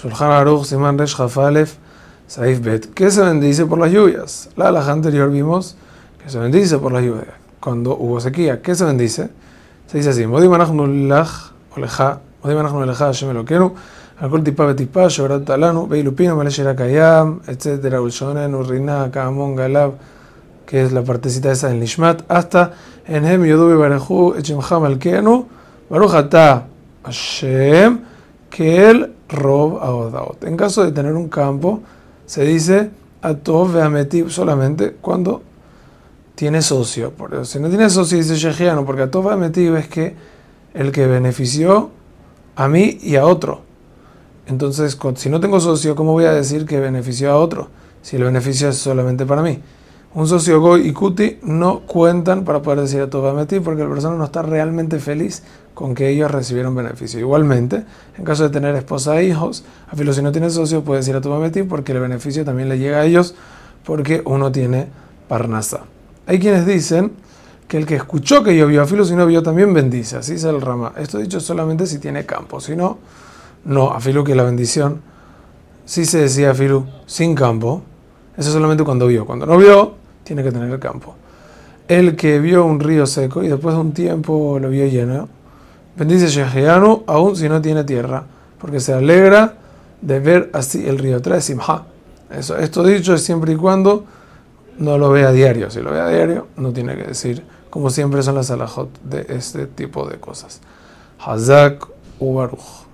Shulchan Aruch, Siman Resh Jafalef, Saif Bet. ¿Qué se bendice por las lluvias? La alhaja anterior vimos que se bendice por las lluvias. Cuando hubo sequía, ¿qué se bendice? Se dice así: Modi Manachnu Lach, Oleja, Modi Manachnu Leja, Hashem Elokeinu, Betipa, Shorat Talanu, Beilupino, Maleshera Kayam, etc. Ulshonen, Urrina, Kamon, Galab, que es la partecita esa del Nishmat, hasta Enhem Yodubi Barehu, Echemha Malkeanu, Baruch Ata Hashem, que el Rob Aodaot. En caso de tener un campo, se dice Atov Veametiv solamente cuando tiene socio. Por si no tiene socio, dice Shejiano, porque Atov Veametiv es que el que benefició a mí y a otro. Entonces, si no tengo socio, ¿cómo voy a decir que benefició a otro? Si el beneficio es solamente para mí. Un socio Goy y Kuti no cuentan para poder decir a Veametiv porque la persona no está realmente feliz con que ellos recibieron beneficio. Igualmente, en caso de tener esposa e hijos, a filo si no tiene socio puede decir a tu mametí porque el beneficio también le llega a ellos porque uno tiene parnasa. Hay quienes dicen que el que escuchó que llovió a filo si no vio también bendice, así es el rama. Esto dicho solamente si tiene campo, si no, no, a filo que la bendición, si se decía a filo sin campo, eso solamente cuando vio, cuando no vio, tiene que tener el campo. El que vio un río seco y después de un tiempo lo vio lleno, Bendice Shehianu aún si no tiene tierra, porque se alegra de ver así el río. Trae Simha. Esto dicho es siempre y cuando no lo vea a diario. Si lo ve a diario, no tiene que decir, como siempre son las alajot de este tipo de cosas. Hazak Ubaruch.